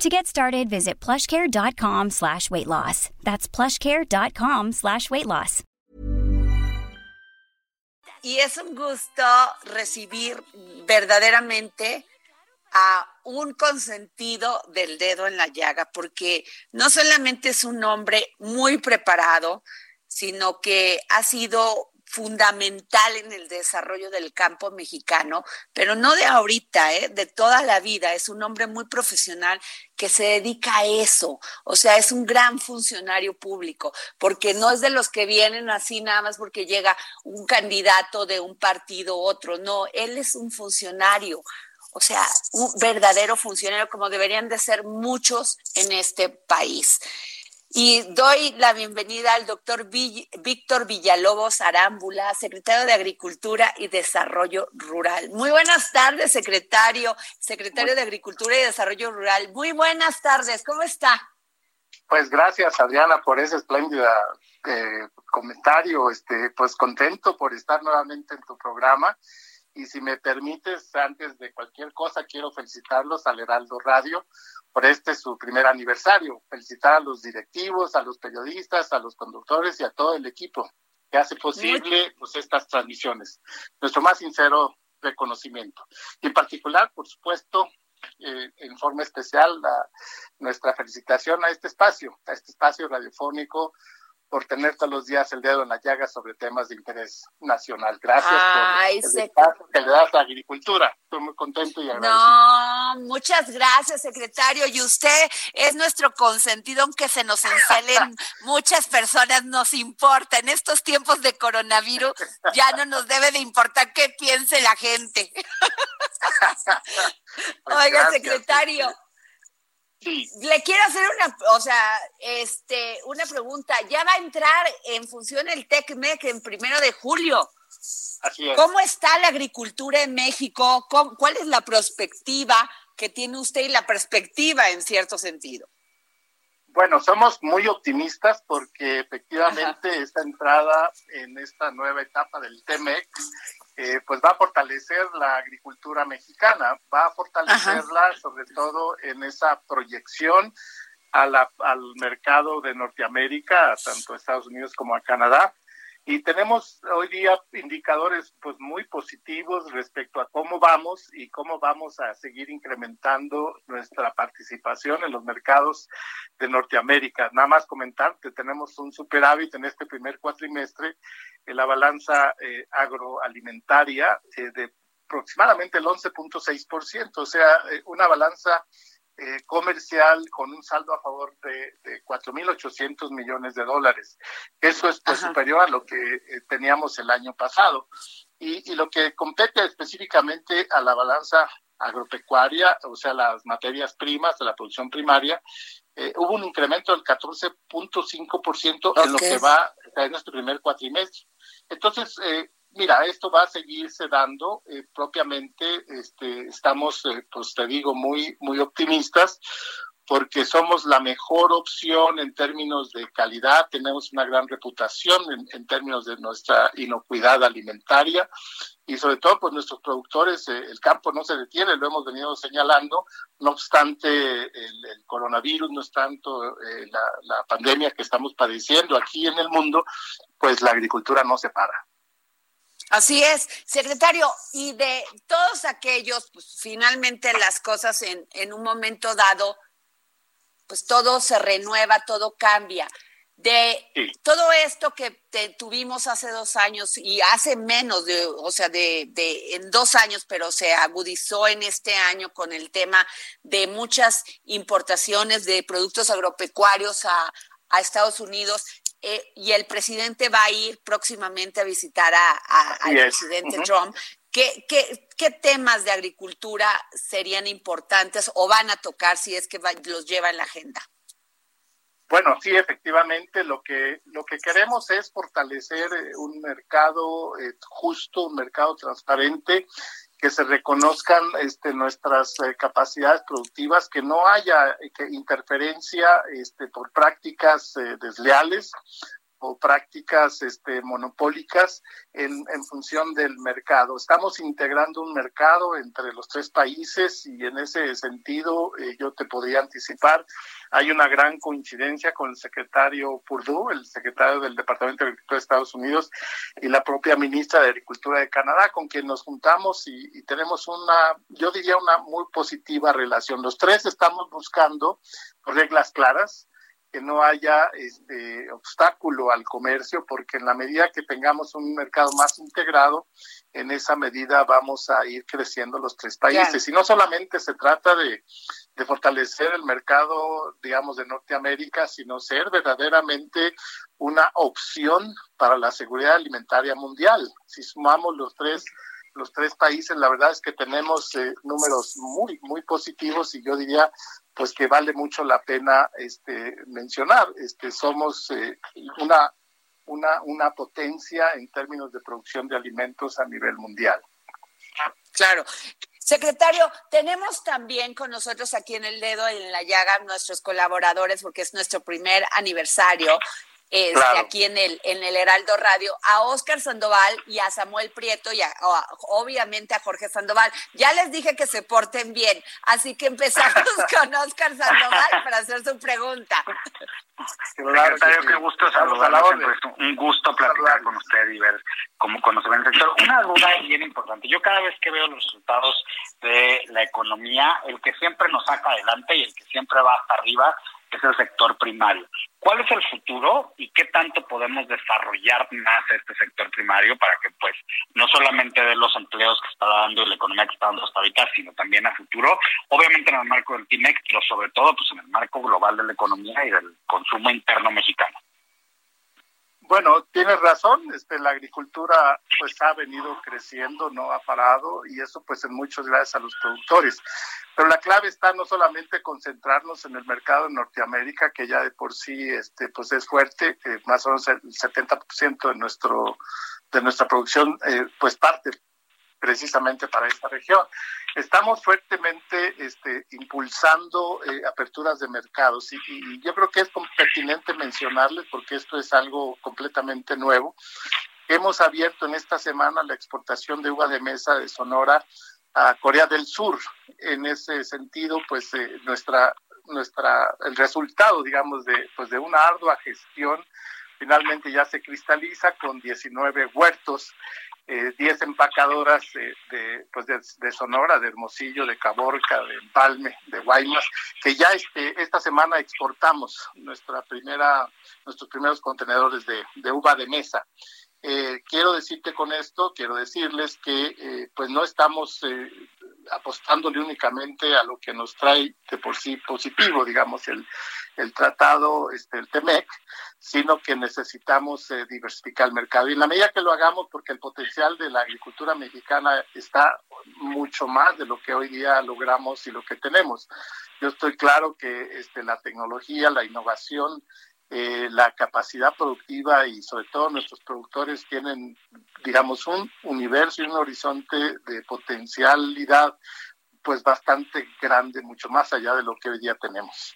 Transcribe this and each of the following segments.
To get started, visit plushcare.com slash weight loss. That's plushcare.com slash weight loss. Y es un gusto recibir verdaderamente a un consentido del dedo en la llaga, porque no solamente es un hombre muy preparado, sino que ha sido fundamental en el desarrollo del campo mexicano, pero no de ahorita, ¿eh? de toda la vida. Es un hombre muy profesional que se dedica a eso, o sea, es un gran funcionario público, porque no es de los que vienen así nada más porque llega un candidato de un partido u otro, no, él es un funcionario, o sea, un verdadero funcionario como deberían de ser muchos en este país. Y doy la bienvenida al doctor Víctor Villalobos Arámbula, secretario de Agricultura y Desarrollo Rural. Muy buenas tardes, secretario, secretario de Agricultura y Desarrollo Rural. Muy buenas tardes, ¿cómo está? Pues gracias, Adriana, por ese espléndido eh, comentario. Este, pues contento por estar nuevamente en tu programa. Y si me permites, antes de cualquier cosa, quiero felicitarlos al Heraldo Radio por este su primer aniversario. Felicitar a los directivos, a los periodistas, a los conductores y a todo el equipo que hace posible pues, estas transmisiones. Nuestro más sincero reconocimiento. Y en particular, por supuesto, eh, en forma especial, nuestra felicitación a este espacio, a este espacio radiofónico por tener todos los días el dedo en la llaga sobre temas de interés nacional. Gracias Ay, por el espacio que le das a la agricultura. Estoy muy contento y agradecido. No, muchas gracias, secretario. Y usted es nuestro consentido, aunque se nos encelen muchas personas, nos importa. En estos tiempos de coronavirus ya no nos debe de importar qué piense la gente. Pues Oiga, secretario. Le quiero hacer una, o sea, este, una pregunta. Ya va a entrar en función el TECMEC en primero de julio. Así es. ¿Cómo está la agricultura en México? ¿Cuál es la perspectiva que tiene usted y la perspectiva en cierto sentido? Bueno, somos muy optimistas porque efectivamente esta entrada en esta nueva etapa del TEMEC eh, pues va a fortalecer la agricultura mexicana, va a fortalecerla sobre todo en esa proyección a la, al mercado de Norteamérica, tanto a Estados Unidos como a Canadá. Y tenemos hoy día indicadores pues muy positivos respecto a cómo vamos y cómo vamos a seguir incrementando nuestra participación en los mercados de Norteamérica. Nada más comentar que tenemos un superávit en este primer cuatrimestre en la balanza eh, agroalimentaria eh, de aproximadamente el 11.6%, o sea, eh, una balanza eh, comercial con un saldo a favor de, de 4.800 millones de dólares. Eso es pues, superior a lo que eh, teníamos el año pasado. Y, y, lo que compete específicamente a la balanza agropecuaria, o sea, las materias primas de la producción primaria, eh, hubo un incremento del 14.5% okay. en lo que va en nuestro primer cuatrimestre. Entonces, eh, Mira, esto va a seguirse dando eh, propiamente. Este, estamos, eh, pues te digo, muy, muy optimistas porque somos la mejor opción en términos de calidad, tenemos una gran reputación en, términos de nuestra inocuidad alimentaria y sobre todo pues nuestros productores, eh, el campo no se detiene, lo hemos venido señalando, no obstante el, coronavirus, no es tanto la pandemia que estamos padeciendo aquí en el mundo, pues la agricultura no se para. Así es, secretario, y de todos aquellos, pues finalmente las cosas en, en un momento dado, pues todo se renueva, todo cambia. De sí. todo esto que te, tuvimos hace dos años y hace menos de, o sea, de, de, en dos años, pero se agudizó en este año con el tema de muchas importaciones de productos agropecuarios a, a Estados Unidos eh, y el presidente va a ir próximamente a visitar a, a, al presidente uh -huh. Trump. ¿Qué, ¿Qué, ¿Qué, temas de agricultura serían importantes o van a tocar si es que va, los lleva en la agenda? Bueno, sí, efectivamente, lo que lo que queremos es fortalecer eh, un mercado eh, justo, un mercado transparente, que se reconozcan este, nuestras eh, capacidades productivas, que no haya interferencia este, por prácticas desleales o prácticas este, monopólicas en, en, función del mercado. Estamos integrando un mercado entre los tres países y en ese sentido eh, yo te podría anticipar, hay una gran coincidencia con el secretario Purdue, el secretario del Departamento de Agricultura de Estados Unidos y la propia ministra de Agricultura de Canadá, con quien nos juntamos y, y tenemos una, yo diría, una muy positiva relación. Los tres estamos buscando reglas claras, que no haya este obstáculo al comercio, porque en la medida que tengamos un mercado más integrado, en esa medida vamos a ir creciendo los tres países. Y no solamente se trata de, de fortalecer el mercado, digamos, de Norteamérica, sino ser verdaderamente una opción para la seguridad alimentaria mundial. Si sumamos los tres los tres países, la verdad es que tenemos eh, números muy, muy positivos y yo diría pues que vale mucho la pena este, mencionar. Este, somos eh, una, una, una potencia en términos de producción de alimentos a nivel mundial. Claro. Secretario, tenemos también con nosotros aquí en el dedo en la llaga nuestros colaboradores porque es nuestro primer aniversario este, aquí en el, en el Heraldo Radio, a Oscar Sandoval y a Samuel Prieto y obviamente a Jorge Sandoval. Ya les dije que se porten bien, así que empezamos con Oscar Sandoval para hacer su pregunta. Secretario, qué gusto saludarlo, un gusto platicar con usted y ver cómo conocen el sector. Una duda bien importante. Yo cada vez que veo los resultados de la economía, el que siempre nos saca adelante y el que siempre va hasta arriba es el sector primario. ¿Cuál es el futuro y qué tanto podemos desarrollar más este sector primario para que pues no solamente de los empleos que está dando y la economía que está dando hasta ahorita, sino también a futuro, obviamente en el marco del TIMEC, pero sobre todo pues en el marco global de la economía y del consumo interno mexicano? Bueno, tienes razón, este, la agricultura pues ha venido creciendo, no ha parado y eso pues en muchos gracias a los productores. Pero la clave está no solamente concentrarnos en el mercado de Norteamérica, que ya de por sí este, pues es fuerte, más o menos el 70% de, nuestro, de nuestra producción eh, pues parte precisamente para esta región. Estamos fuertemente este, impulsando eh, aperturas de mercados y, y, yo creo que es pertinente mencionarles porque esto es algo completamente nuevo. Hemos abierto en esta semana la exportación de uva de mesa de Sonora a Corea del Sur. En ese sentido, pues eh, nuestra nuestra el resultado, digamos, de pues de una ardua gestión finalmente ya se cristaliza con 19 huertos, 10 empacadoras de, pues de, Sonora, de Hermosillo, de Caborca, de Empalme, de Guaymas, que ya este, esta semana exportamos nuestra primera, nuestros primeros contenedores de, uva de mesa. Eh, quiero decirte con esto, quiero decirles que eh, pues no estamos eh, apostándole únicamente a lo que nos trae de por sí positivo, digamos, el, el tratado, este, el TEMEC, sino que necesitamos eh, diversificar el mercado. Y en la medida que lo hagamos, porque el potencial de la agricultura mexicana está mucho más de lo que hoy día logramos y lo que tenemos. Yo estoy claro que este, la tecnología, la innovación, eh, la capacidad productiva y sobre todo nuestros productores tienen, digamos, un universo y un horizonte de potencialidad pues bastante grande, mucho más allá de lo que hoy día tenemos.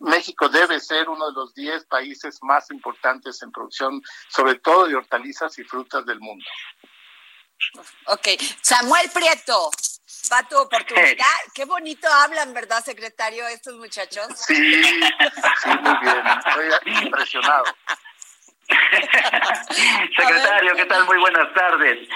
México debe ser uno de los 10 países más importantes en producción, sobre todo de hortalizas y frutas del mundo. Ok, Samuel Prieto, va tu oportunidad. Qué bonito hablan, ¿verdad, secretario, estos muchachos? Sí, sí, muy bien. Estoy impresionado. secretario, ¿qué tal? Muy buenas tardes.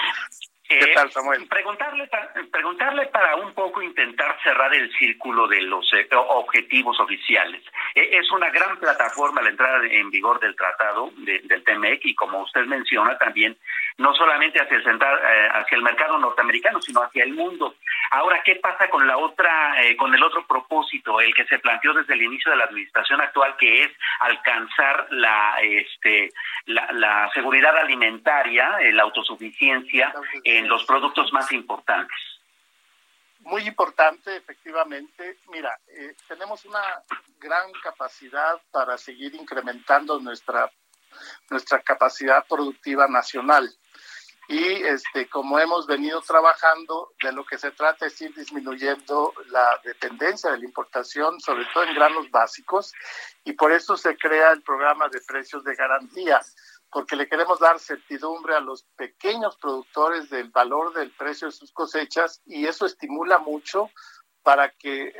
¿Qué eh, tal, Samuel? Preguntarle, preguntarle para un poco intentar cerrar el círculo de los eh, objetivos oficiales. E, es una gran plataforma la entrada en vigor del tratado del TMEC y como usted menciona también no solamente hacia el, eh, hacia el mercado norteamericano, sino hacia el mundo. Ahora, ¿qué pasa con la otra, eh, con el otro propósito, el que se planteó desde el inicio de la administración actual, que es alcanzar la, este, la, seguridad alimentaria, eh, la autosuficiencia en los productos más importantes? Muy importante, efectivamente. Mira, eh, tenemos una gran capacidad para seguir incrementando nuestra, nuestra capacidad productiva nacional. Y este, como hemos venido trabajando, de lo que se trata es ir disminuyendo la dependencia de la importación, sobre todo en granos básicos, y por eso se crea el programa de precios de garantía porque le queremos dar certidumbre a los pequeños productores del valor del precio de sus cosechas y eso estimula mucho para que, eh,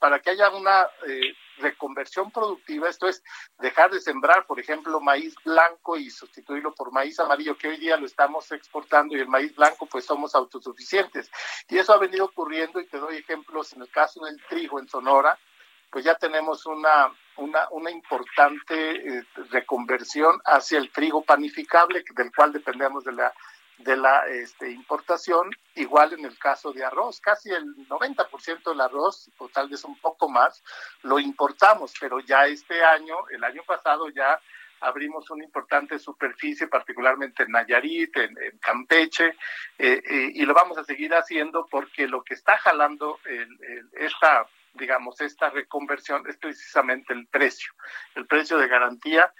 para que haya una eh, reconversión productiva, esto es dejar de sembrar, por ejemplo, maíz blanco y sustituirlo por maíz amarillo, que hoy día lo estamos exportando y el maíz blanco pues somos autosuficientes. Y eso ha venido ocurriendo y te doy ejemplos en el caso del trigo en Sonora, pues ya tenemos una, una, una importante eh, reconversión hacia el trigo panificable, del cual dependemos de la, de la este, importación, igual en el caso de arroz, casi el 90% del arroz, o tal vez un poco más, lo importamos, pero ya este año, el año pasado ya abrimos una importante superficie, particularmente en Nayarit, en, Campeche, eh, eh, y lo vamos a seguir haciendo porque lo que está jalando el, esta digamos, esta reconversión es precisamente el precio, el precio de garantía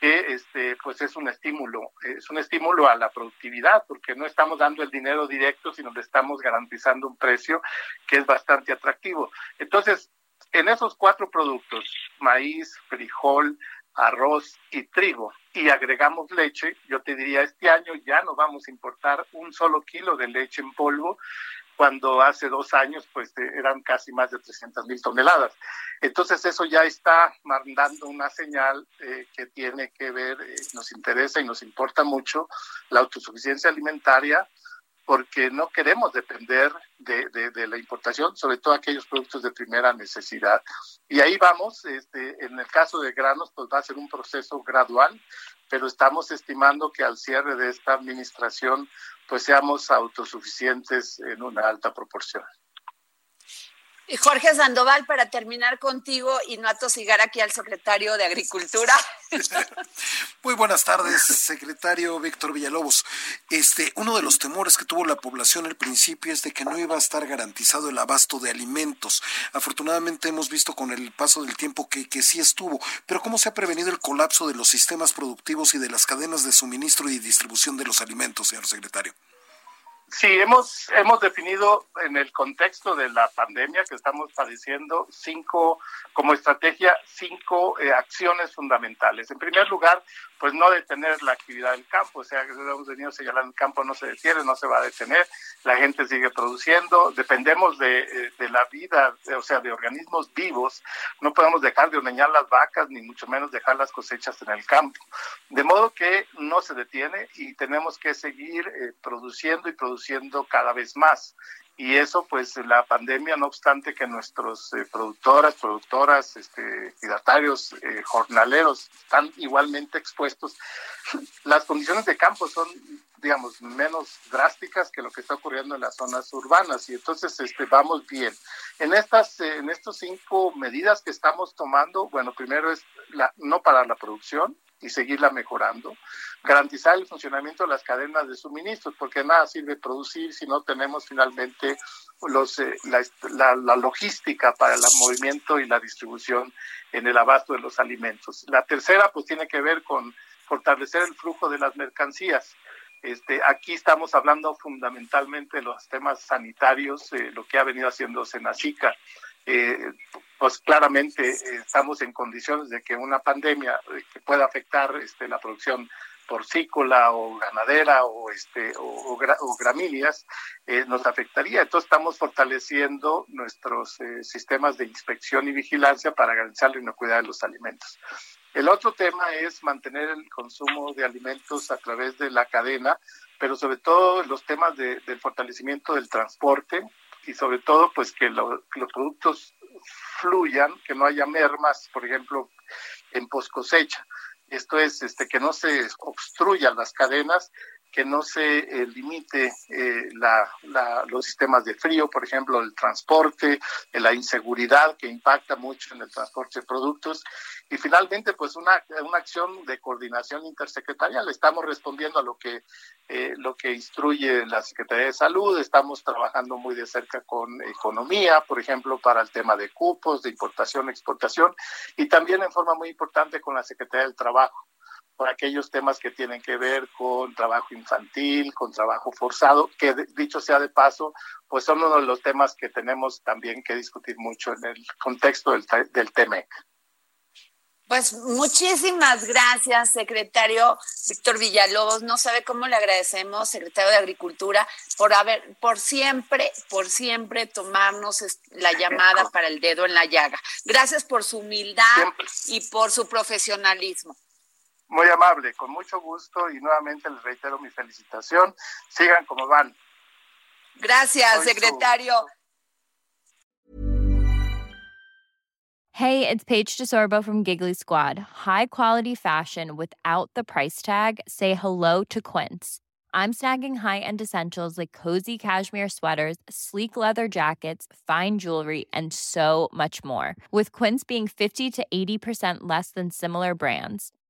que este pues es un estímulo, es un estímulo a la productividad porque no estamos dando el dinero directo, sino le estamos garantizando un precio que es bastante atractivo. Entonces, en esos cuatro productos, maíz, frijol, arroz y trigo, y agregamos leche, yo te diría, este año ya no vamos a importar un solo kilo de leche en polvo, cuando hace dos años pues eh, eran casi más de 300 mil toneladas. Entonces eso ya está mandando una señal eh, que tiene que ver, eh, nos interesa y nos importa mucho la autosuficiencia alimentaria porque no queremos depender de, de, la importación, sobre todo aquellos productos de primera necesidad. Y ahí vamos, este, en el caso de granos, pues va a ser un proceso gradual, pero estamos estimando que al cierre de esta administración pues seamos autosuficientes en una alta proporción. Y Jorge Sandoval, para terminar contigo y no atosigar aquí al secretario de Agricultura. Muy buenas tardes, secretario Víctor Villalobos. Este, uno de los temores que tuvo la población al principio es de que no iba a estar garantizado el abasto de alimentos. Afortunadamente hemos visto con el paso del tiempo que, que sí estuvo. Pero ¿cómo se ha prevenido el colapso de los sistemas productivos y de las cadenas de suministro y distribución de los alimentos, señor secretario? Sí, hemos, hemos definido en el contexto de la pandemia que estamos padeciendo cinco, como estrategia, cinco eh, acciones fundamentales. En primer lugar, pues no detener la actividad del campo, o sea, que hemos venido señalando, el campo no se detiene, no se va a detener, la gente sigue produciendo, dependemos de, eh, de la vida, o sea, de organismos vivos, no podemos dejar de ordeñar las vacas, ni mucho menos dejar las cosechas en el campo. De modo que no se detiene y tenemos que seguir eh, produciendo y produciendo cada vez más. Y eso pues la pandemia no obstante que nuestros eh, productoras productoras este eh, jornaleros están igualmente expuestos las condiciones de campo son digamos menos drásticas que lo que está ocurriendo en las zonas urbanas. Y entonces este vamos bien. En estas eh, en estos cinco medidas que estamos tomando bueno primero es la no parar la producción y seguirla mejorando. Garantizar el funcionamiento de las cadenas de suministros, porque nada sirve producir si no tenemos finalmente los, eh, la, la, logística para el movimiento y la distribución en el abasto de los alimentos. La tercera, pues tiene que ver con fortalecer el flujo de las mercancías. Este, aquí estamos hablando fundamentalmente de los temas sanitarios, eh, lo que ha venido haciendo Senacica. Eh, pues claramente eh, estamos en condiciones de que una pandemia eh, que pueda afectar este, la producción porcícola o ganadera o este o, gramíneas eh, nos afectaría. Entonces estamos fortaleciendo nuestros sistemas de inspección y vigilancia para garantizar la inocuidad de los alimentos. El otro tema es mantener el consumo de alimentos a través de la cadena, pero sobre todo los temas de, del fortalecimiento del transporte y sobre todo pues que los productos fluyan, que no haya mermas, por ejemplo, en post cosecha. Esto es este, que no se obstruyan las cadenas, que no se eh, limite eh, los sistemas de frío, por ejemplo, el transporte, la inseguridad que impacta mucho en el transporte de productos. Y finalmente pues una, una acción de coordinación intersecretarial. Estamos respondiendo a lo que eh, lo que instruye la Secretaría de Salud, estamos trabajando muy de cerca con economía, por ejemplo, para el tema de cupos, de importación, exportación y también en forma muy importante con la Secretaría del Trabajo por aquellos temas que tienen que ver con trabajo infantil, con trabajo forzado, que dicho sea de paso, pues son uno de los temas que tenemos también que discutir mucho en el contexto del, del TEMEC. Pues muchísimas gracias, secretario Víctor Villalobos. No sabe cómo le agradecemos, secretario de Agricultura, por haber, por siempre, por siempre tomarnos la llamada para el dedo en la llaga. Gracias por su humildad y por su profesionalismo. Muy amable, con mucho gusto y nuevamente les reitero mi felicitación. Sigan como van. Gracias, secretario. Hey, it's Paige DeSorbo from Giggly Squad. High quality fashion without the price tag. Say hello to Quince. I'm snagging high-end essentials like cozy cashmere sweaters, sleek leather jackets, fine jewelry, and so much more. With Quince being 50 to 80% less than similar brands